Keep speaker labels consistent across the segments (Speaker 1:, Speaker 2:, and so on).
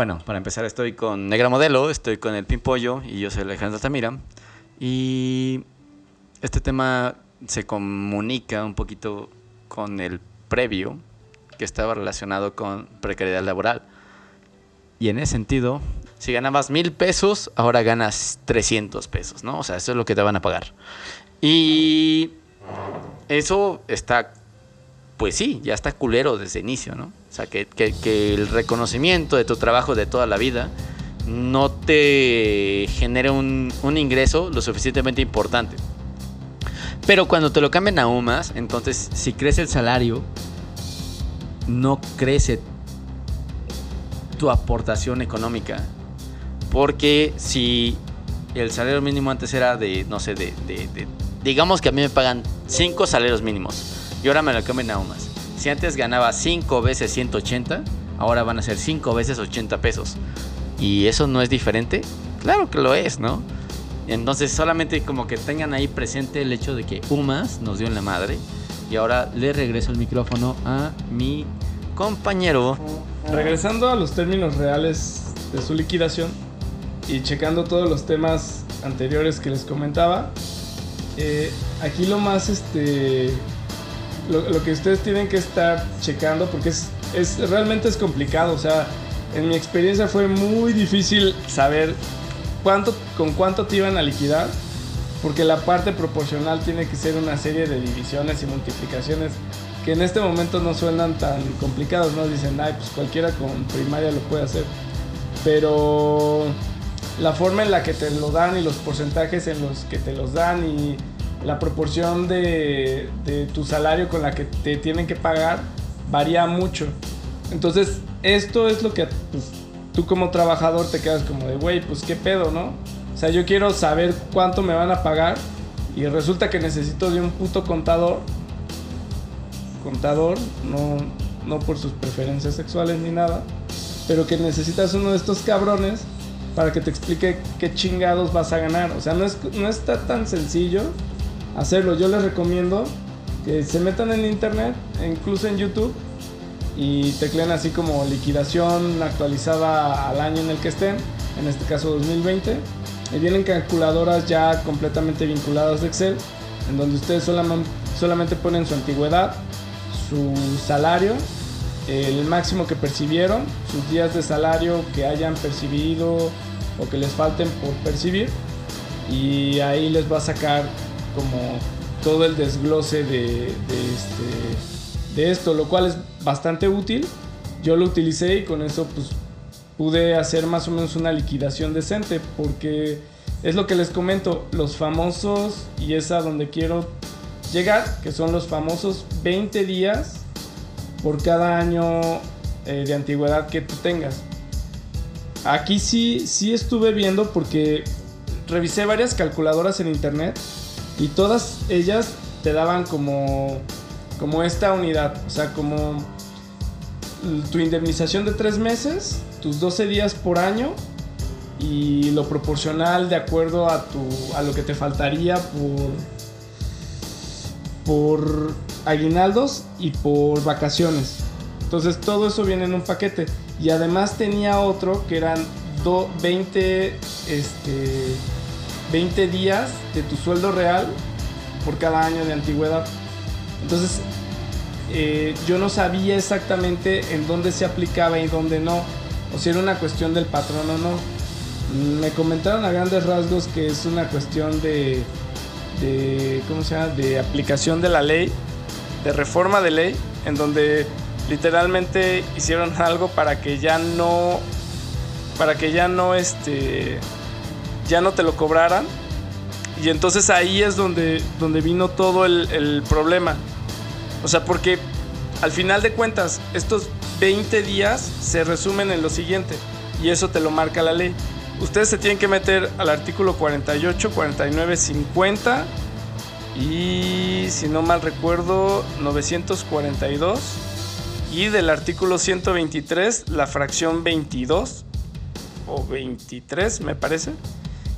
Speaker 1: Bueno, para empezar estoy con Negra Modelo, estoy con el Pimpollo y yo soy Alejandro Altamira. Y este tema se comunica un poquito con el previo que estaba relacionado con precariedad laboral. Y en ese sentido, si ganabas mil pesos, ahora ganas 300 pesos, ¿no? O sea, eso es lo que te van a pagar. Y eso está, pues sí, ya está culero desde inicio, ¿no? O sea, que, el reconocimiento de tu trabajo de toda la vida no te genere un, ingreso lo suficientemente importante. Pero cuando te lo cambian a UMAS, entonces si crece el salario, no crece tu aportación económica. Porque si el salario mínimo antes era de, no sé, de, digamos que a mí me pagan 5 salarios mínimos y ahora me lo cambian a UMAS. Si antes ganaba 5 veces 180, ahora van a ser 5 veces 80 pesos. ¿Y eso no es diferente? Claro que lo es, ¿no? Entonces solamente como que tengan ahí presente el hecho de que UMAS nos dio en la madre. Y ahora le regreso el micrófono a mi compañero.
Speaker 2: Regresando a los términos reales de su liquidación y checando todos los temas anteriores que les comentaba, eh, aquí lo más, este, lo, que ustedes tienen que estar checando, porque es, es realmente es complicado, o sea, en mi experiencia fue muy difícil saber cuánto, con cuánto te iban a liquidar, porque la parte proporcional tiene que ser una serie de divisiones y multiplicaciones que en este momento no suenan tan complicados, ¿no? Dicen, ay, pues cualquiera con primaria lo puede hacer. Pero la forma en la que te lo dan y los porcentajes en los que te los dan y la proporción de, de tu salario con la que te tienen que pagar varía mucho. Entonces, esto es lo que pues, tú como trabajador te quedas como de, güey, pues qué pedo, ¿no? O sea, yo quiero saber cuánto me van a pagar y resulta que necesito de un puto contador. Contador, no, no por sus preferencias sexuales ni nada, pero que necesitas uno de estos cabrones para que te explique qué chingados vas a ganar. O sea, no, es, no está tan sencillo hacerlo. Yo les recomiendo que se metan en internet, incluso en YouTube, y tecleen así como liquidación actualizada al año en el que estén, en este caso 2020. Y vienen calculadoras ya completamente vinculadas de Excel, en donde ustedes solamente ponen su antigüedad, su salario, el máximo que percibieron, sus días de salario que hayan percibido o que les falten por percibir. Y ahí les va a sacar como todo el desglose de, este, de esto, lo cual es bastante útil. Yo lo utilicé y con eso pues pude hacer más o menos una liquidación decente porque es lo que les comento, los famosos y es a donde quiero llegar, que son los famosos 20 días por cada año eh, de antigüedad que tú tengas. Aquí sí, sí estuve viendo porque revisé varias calculadoras en internet y todas ellas te daban como, como esta unidad, o sea, como tu indemnización de tres meses, tus 12 días por año y lo proporcional de acuerdo a, tu, a lo que te faltaría por, por aguinaldos y por vacaciones. Entonces todo eso viene en un paquete. Y además tenía otro que eran 20, este, 20 días de tu sueldo real por cada año de antigüedad. Entonces, eh, yo no sabía exactamente en dónde se aplicaba y dónde no, o si era una cuestión del patrón o no. Me comentaron a grandes rasgos que es una cuestión de, de ¿cómo se llama? De aplicación de la ley, de reforma de ley, en donde literalmente hicieron algo para que ya no, para que ya no, este, ya no te lo cobraran. Y entonces ahí es donde, donde vino todo el, problema. O sea, porque al final de cuentas, estos 20 días se resumen en lo siguiente. Y eso te lo marca la ley. Ustedes se tienen que meter al artículo 48, 49, 50 y, si no mal recuerdo, 942. Y del artículo 123, la fracción 22 o 23, me parece.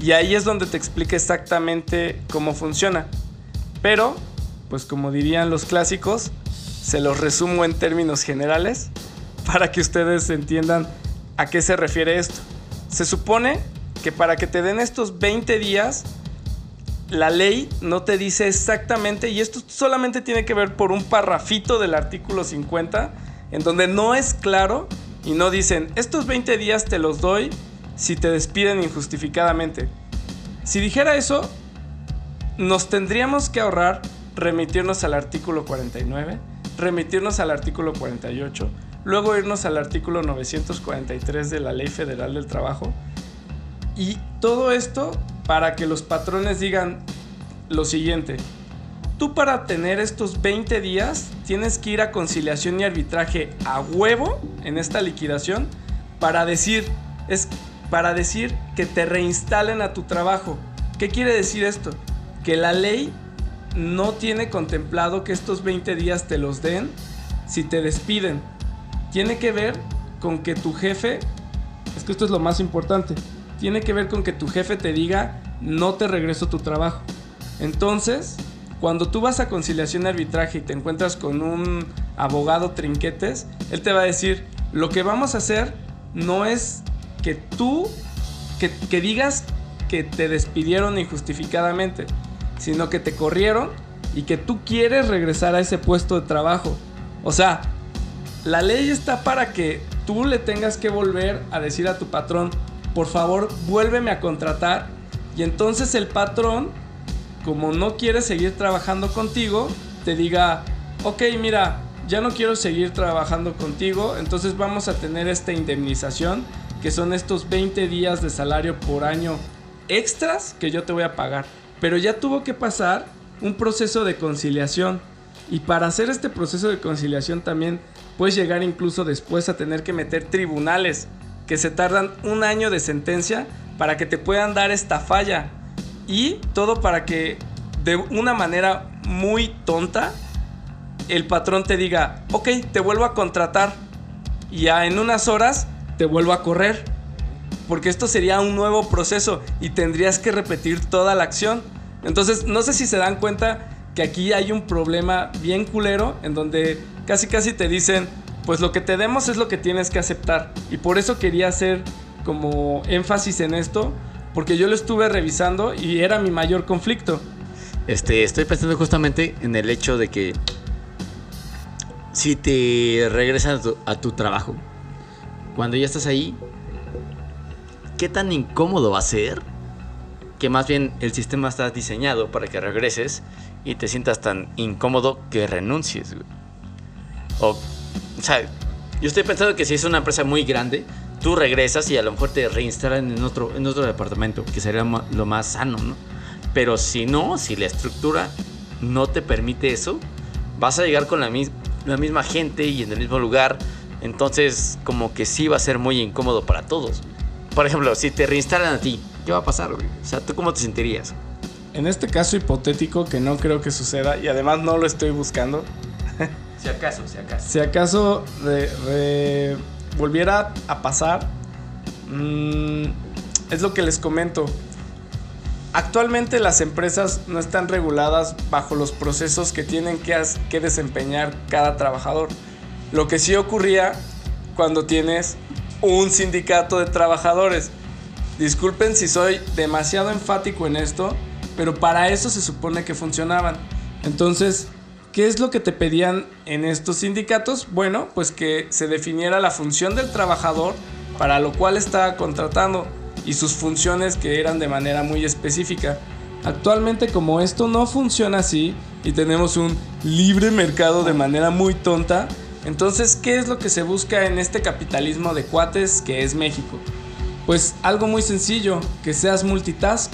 Speaker 2: Y ahí es donde te explica exactamente cómo funciona. Pero, pues como dirían los clásicos, se los resumo en términos generales para que ustedes entiendan ¿A qué se refiere esto? Se supone que para que te den estos 20 días, la ley no te dice exactamente, y esto solamente tiene que ver por un parrafito del artículo 50, en donde no es claro y no dicen, estos 20 días te los doy si te despiden injustificadamente. Si dijera eso, nos tendríamos que ahorrar remitirnos al artículo 49, remitirnos al artículo 48, luego irnos al artículo 943 de la Ley Federal del Trabajo. Y todo esto para que los patrones digan lo siguiente. Tú para tener estos 20 días tienes que ir a conciliación y arbitraje a huevo en esta liquidación para decir, es para decir que te reinstalen a tu trabajo. ¿Qué quiere decir esto? Que la ley no tiene contemplado que estos 20 días te los den si te despiden. Tiene que ver con que tu jefe, es que esto es lo más importante, tiene que ver con que tu jefe te diga no te regreso tu trabajo. Entonces, cuando tú vas a conciliación y arbitraje y te encuentras con un abogado trinquetes, él te va a decir, lo que vamos a hacer no es que tú, que, digas que te despidieron injustificadamente, sino que te corrieron y que tú quieres regresar a ese puesto de trabajo. O sea, la ley está para que tú le tengas que volver a decir a tu patrón, por favor, vuélveme a contratar. Y entonces el patrón, como no quiere seguir trabajando contigo, te diga, ok, mira, ya no quiero seguir trabajando contigo, entonces vamos a tener esta indemnización, que son estos 20 días de salario por año extras que yo te voy a pagar. Pero ya tuvo que pasar un proceso de conciliación. Y para hacer este proceso de conciliación también puedes llegar incluso después a tener que meter tribunales que se tardan un año de sentencia para que te puedan dar esta falla. Y todo para que de una manera muy tonta el patrón te diga, ok, te vuelvo a contratar. Y ya en unas horas te vuelvo a correr. Porque esto sería un nuevo proceso y tendrías que repetir toda la acción. Entonces, no sé si se dan cuenta que aquí hay un problema bien culero en donde casi casi te dicen, pues lo que te demos es lo que tienes que aceptar. Y por eso quería hacer como énfasis en esto, porque yo lo estuve revisando y era mi mayor conflicto.
Speaker 1: Este, estoy pensando justamente en el hecho de que si te regresas a tu, a tu trabajo, cuando ya estás ahí, ¿qué tan incómodo va a ser? Que más bien el sistema está diseñado para que regreses y te sientas tan incómodo que renuncies. güey. O, o sea, yo estoy pensando que si es una empresa muy grande, tú regresas y a lo mejor te reinstalan en otro, en otro departamento, que sería lo más sano, ¿no? Pero si no, si la estructura no te permite eso, vas a llegar con la, la misma gente y en el mismo lugar. Entonces, como que sí va a ser muy incómodo para todos. Por ejemplo, si te reinstalan a ti, ¿qué va a pasar, güey? O sea, ¿tú cómo te sentirías?
Speaker 2: En este caso hipotético que no creo que suceda y además no lo estoy buscando,
Speaker 1: Si acaso, si acaso.
Speaker 2: si acaso re- re- volviera a pasar, mm, es lo que les comento. Actualmente las empresas no están reguladas bajo los procesos que tienen que, que desempeñar cada trabajador. Lo que sí ocurría cuando tienes un sindicato de trabajadores. Disculpen si soy demasiado enfático en esto, pero para eso se supone que funcionaban. Entonces, ¿qué es lo que te pedían en estos sindicatos? Bueno, pues que se definiera la función del trabajador para lo cual estaba contratando y sus funciones que eran de manera muy específica. Actualmente como esto no funciona así y tenemos un libre mercado de manera muy tonta, entonces ¿qué es lo que se busca en este capitalismo de cuates que es México? Pues algo muy sencillo, que seas multitask.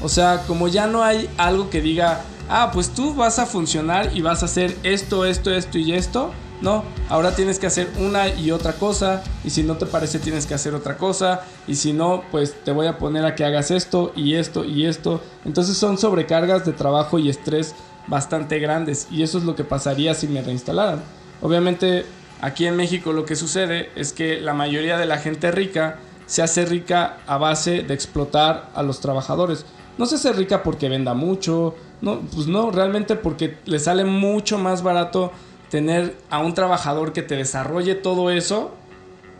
Speaker 2: O sea, como ya no hay algo que diga, ah, pues tú vas a funcionar y vas a hacer esto, esto, esto y esto. No, ahora tienes que hacer una y otra cosa. Y si no te parece, tienes que hacer otra cosa. Y si no, pues te voy a poner a que hagas esto y esto y esto. Entonces son sobrecargas de trabajo y estrés bastante grandes. Y eso es lo que pasaría si me reinstalaran. Obviamente, aquí en México lo que sucede es que la mayoría de la gente rica se hace rica a base de explotar a los trabajadores. No se hace rica porque venda mucho, no, pues no, realmente porque le sale mucho más barato tener a un trabajador que te desarrolle todo eso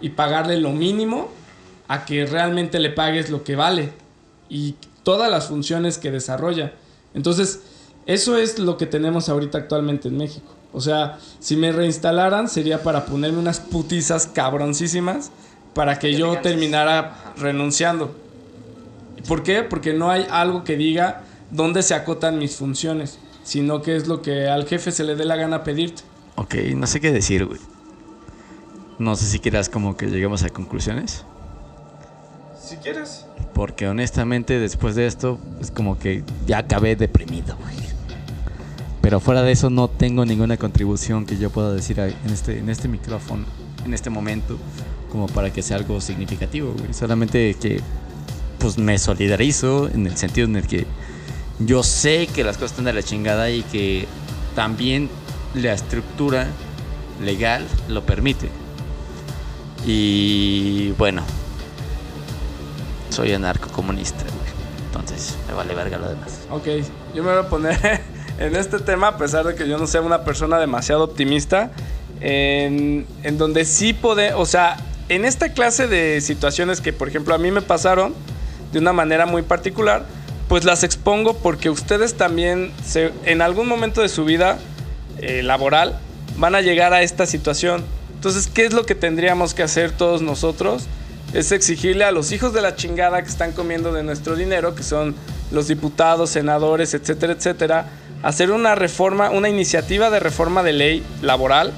Speaker 2: y pagarle lo mínimo a que realmente le pagues lo que vale y todas las funciones que desarrolla. Entonces, eso es lo que tenemos ahorita actualmente en México. O sea, si me reinstalaran sería para ponerme unas putizas cabroncísimas para que yo terminara renunciando. ¿Por qué? Porque no hay algo que diga dónde se acotan mis funciones, sino que es lo que al jefe se le dé la gana pedirte.
Speaker 1: Ok, no sé qué decir, güey. No sé si quieras como que lleguemos a conclusiones.
Speaker 2: Si quieres.
Speaker 1: Porque honestamente después de esto es como que ya acabé deprimido, güey. Pero fuera de eso no tengo ninguna contribución que yo pueda decir en este, en este micrófono, en este momento, como para que sea algo significativo. Solamente que pues me solidarizo en el sentido en el que yo sé que las cosas están de la chingada y que también la estructura legal lo permite. Y bueno, soy anarcocomunista, güey. Entonces, me vale verga lo demás.
Speaker 2: Ok, yo me voy a poner en este tema, a pesar de que yo no sea una persona demasiado optimista, en, en donde sí puede, o sea, en esta clase de situaciones que, por ejemplo, a mí me pasaron de una manera muy particular, pues las expongo porque ustedes también, se, en algún momento de su vida eh, laboral, van a llegar a esta situación entonces, ¿qué es lo que tendríamos que hacer todos nosotros? Es exigirle a los hijos de la chingada que están comiendo de nuestro dinero, que son los diputados, senadores, etcétera, etcétera, hacer una reforma, una iniciativa de reforma de ley laboral,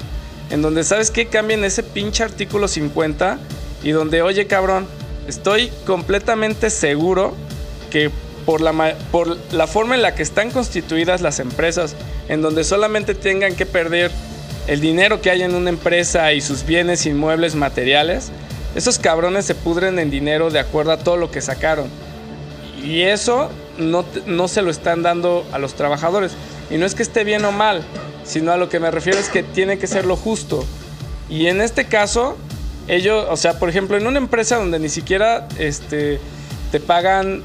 Speaker 2: en donde, ¿sabes qué? Cambien ese pinche artículo 50 y donde, oye cabrón, estoy completamente seguro que por la, por la forma en la que están constituidas las empresas, en donde solamente tengan que perder el dinero que hay en una empresa y sus bienes inmuebles materiales, esos cabrones se pudren en dinero de acuerdo a todo lo que sacaron. Y eso no, no se lo están dando a los trabajadores. Y no es que esté bien o mal, sino a lo que me refiero es que tiene que ser lo justo. Y en este caso, ellos, o sea, por ejemplo, en una empresa donde ni siquiera este, te pagan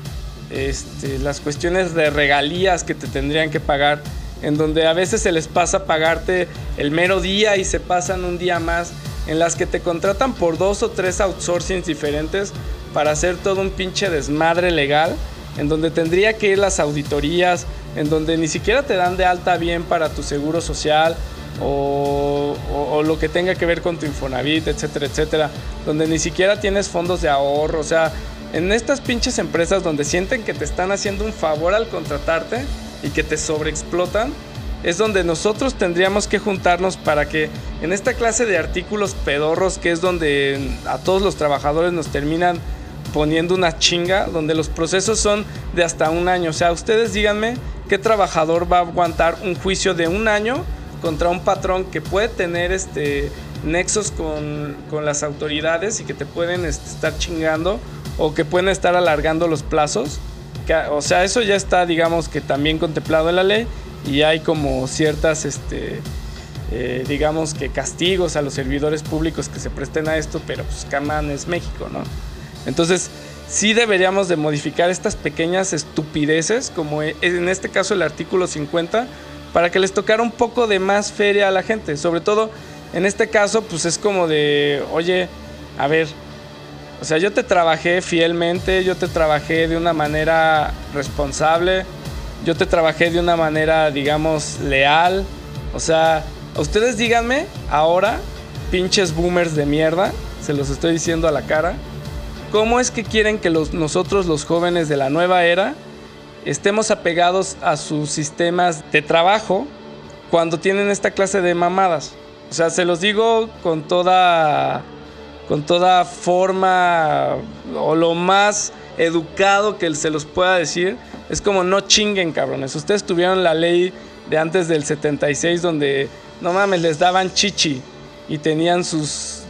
Speaker 2: este, las cuestiones de regalías que te tendrían que pagar, en donde a veces se les pasa pagarte el mero día y se pasan un día más, en las que te contratan por dos o tres outsourcings diferentes para hacer todo un pinche desmadre legal, en donde tendría que ir las auditorías, en donde ni siquiera te dan de alta bien para tu seguro social o, lo que tenga que ver con tu Infonavit, etcétera, etcétera, donde ni siquiera tienes fondos de ahorro, o sea, en estas pinches empresas donde sienten que te están haciendo un favor al contratarte, y que te sobreexplotan, es donde nosotros tendríamos que juntarnos para que en esta clase de artículos pedorros, que es donde a todos los trabajadores nos terminan poniendo una chinga, donde los procesos son de hasta un año. O sea, ustedes díganme qué trabajador va a aguantar un juicio de un año contra un patrón que puede tener este nexos con, con las autoridades y que te pueden este, estar chingando o que pueden estar alargando los plazos o sea, eso ya está, digamos que también contemplado en la ley y hay como ciertas, este, eh, digamos que castigos a los servidores públicos que se presten a esto, pero pues Camán es México, ¿no? Entonces, sí deberíamos de modificar estas pequeñas estupideces, como e, en este caso el artículo 50, para que les tocara un poco de más feria a la gente. Sobre todo, en este caso, pues es como de, oye, a ver, o sea, yo te trabajé fielmente, yo te trabajé de una manera responsable, yo te trabajé de una manera, digamos, leal. O sea, ustedes díganme ahora, pinches boomers de mierda, se los estoy diciendo a la cara, ¿cómo es que quieren que los, nosotros, los jóvenes de la nueva era, estemos apegados a sus sistemas de trabajo cuando tienen esta clase de mamadas? O sea, se los digo con toda con toda forma o lo más educado que se los pueda decir, es como no chinguen, cabrones. Ustedes tuvieron la ley de antes del 76 donde no mames, les daban chichi y tenían sus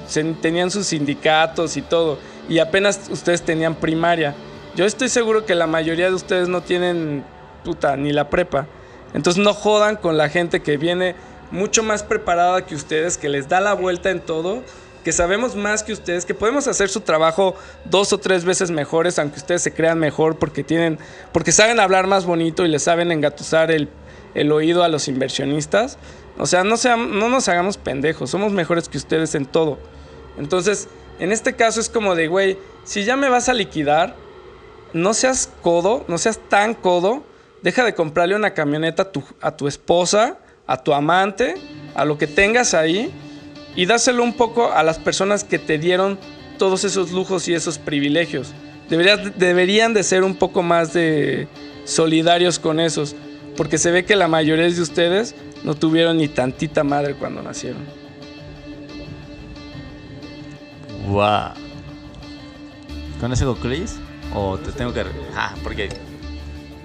Speaker 2: tenían sus sindicatos y todo y apenas ustedes tenían primaria. Yo estoy seguro que la mayoría de ustedes no tienen puta ni la prepa. Entonces no jodan con la gente que viene mucho más preparada que ustedes, que les da la vuelta en todo que sabemos más que ustedes, que podemos hacer su trabajo dos o tres veces mejores, aunque ustedes se crean mejor porque tienen, porque saben hablar más bonito y le saben engatusar el, el oído a los inversionistas. O sea, no, no nos hagamos pendejos, somos mejores que ustedes en todo. Entonces, En este caso es como de, güey, si ya me vas a liquidar, no seas codo, no seas tan codo, deja de comprarle una camioneta a tu, esposa, a tu amante, a lo que tengas ahí, y dáselo un poco a las personas que te dieron todos esos lujos y esos privilegios. deberían de ser un poco más de solidarios con esos, porque se ve que la mayoría de ustedes no tuvieron ni tantita madre cuando nacieron.
Speaker 1: Wow. ¿Con eso concluís? ¿O te tengo que.? Ah, porque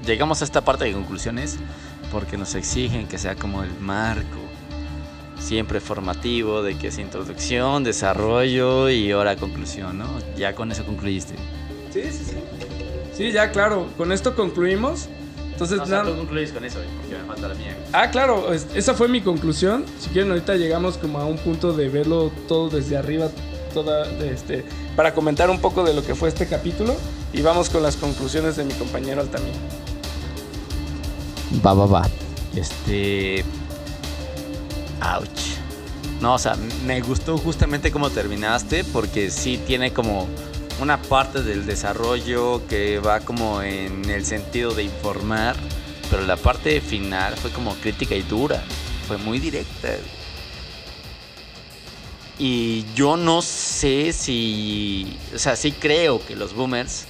Speaker 1: llegamos a esta parte de conclusiones porque nos exigen que sea como el marco siempre formativo de que es introducción, desarrollo y ahora conclusión, ¿no? Ya con eso concluiste.
Speaker 2: Sí, sí, sí. Sí, ya claro, con esto concluimos. Entonces,
Speaker 1: no, o sea, tú concluyes con eso, porque me falta la mía.
Speaker 2: Ah, claro, esa fue mi conclusión. Si quieren, ahorita llegamos como a un punto de verlo todo desde arriba, este, para comentar un poco de lo que fue este capítulo y vamos con las conclusiones de mi compañero Altamir.
Speaker 1: Va, va, va. Este. Ouch. No, o sea, me gustó justamente cómo terminaste porque sí tiene como una parte del desarrollo que va como en el sentido de informar, pero la parte final fue como crítica y dura, fue muy directa. Y yo no sé si, o sea, sí creo que los boomers,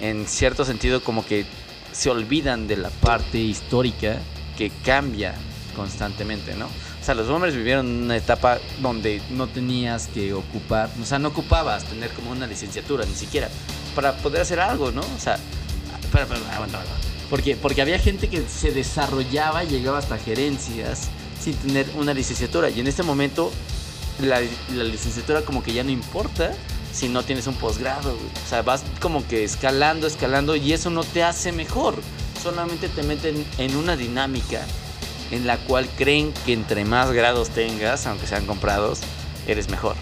Speaker 1: en cierto sentido, como que se olvidan de la parte histórica que cambia constantemente, ¿no? O sea, los boomers vivieron una etapa donde no tenías que ocupar, o sea, no ocupabas tener como una licenciatura, ni siquiera, para poder hacer algo, ¿no? O sea, espera, espera, aguanta, aguanta. Porque, porque había gente que se desarrollaba y llegaba hasta gerencias sin tener una licenciatura. Y en este momento la, licenciatura como que ya no importa si no tienes un posgrado. O sea, vas como que escalando, escalando y eso no te hace mejor. Solamente te meten en una dinámica en la cual creen que entre más grados tengas, aunque sean comprados, eres mejor.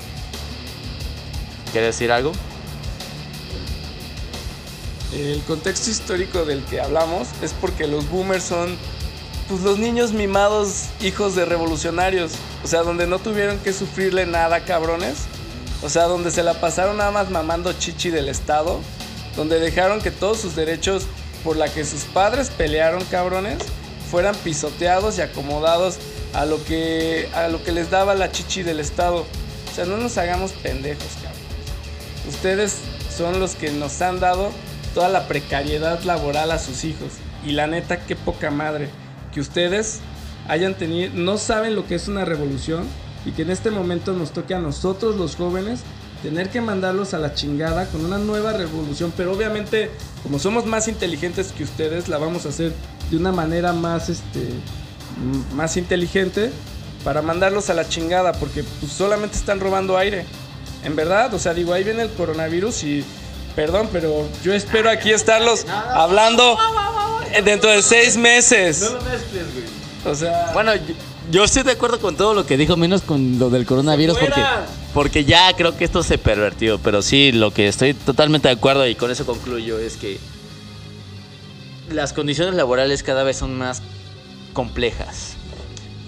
Speaker 1: ¿Quieres decir algo?
Speaker 2: El contexto histórico del que hablamos es porque los boomers son pues, los niños mimados hijos de revolucionarios. O sea, donde no tuvieron que sufrirle nada, cabrones. O sea, donde se la pasaron nada más mamando chichi del Estado. Donde dejaron que todos sus derechos por la que sus padres pelearon, cabrones, fueran pisoteados y acomodados a lo que, a lo que les daba la chichi del Estado. O sea, no nos hagamos pendejos, cabrón. Ustedes son los que nos han dado toda la precariedad laboral a sus hijos. Y la neta, qué poca madre. Que ustedes hayan tenido, no saben lo que es una revolución y que en este momento nos toque a nosotros los jóvenes tener que mandarlos a la chingada con una nueva revolución. Pero obviamente, como somos más inteligentes que ustedes, la vamos a hacer de una manera más, este, más inteligente para mandarlos a la chingada, porque pues, solamente están robando aire. En verdad, o sea, digo, ahí viene el coronavirus y, perdón, pero yo espero aquí estarlos hablando dentro de seis meses. No lo mezcles,
Speaker 1: güey. O sea... Bueno, yo, estoy de acuerdo con todo lo que dijo, menos con lo del coronavirus, porque, porque ya creo que esto se pervertió. Pero sí, lo que estoy totalmente de acuerdo y con eso concluyo es que las condiciones laborales cada vez son más complejas.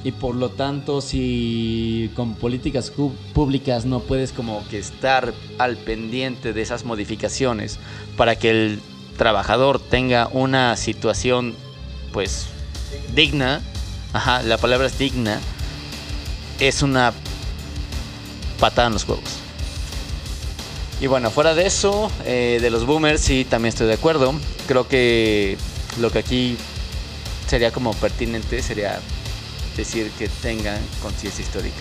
Speaker 1: Y por lo tanto, si con políticas públicas no puedes como que estar al pendiente de esas modificaciones para que el trabajador tenga una situación pues digna, ajá, la palabra es digna, es una patada en los juegos. Y bueno, fuera de eso, eh, de los boomers, sí, también estoy de acuerdo. Creo que lo que aquí sería como pertinente sería decir que tengan conciencia histórica.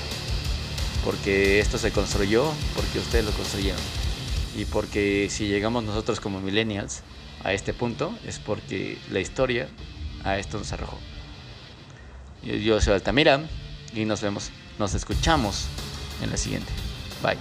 Speaker 1: Porque esto se construyó porque ustedes lo construyeron. Y porque si llegamos nosotros como millennials a este punto es porque la historia a esto nos arrojó. Yo soy Altamira y nos vemos, nos escuchamos en la siguiente. Bye.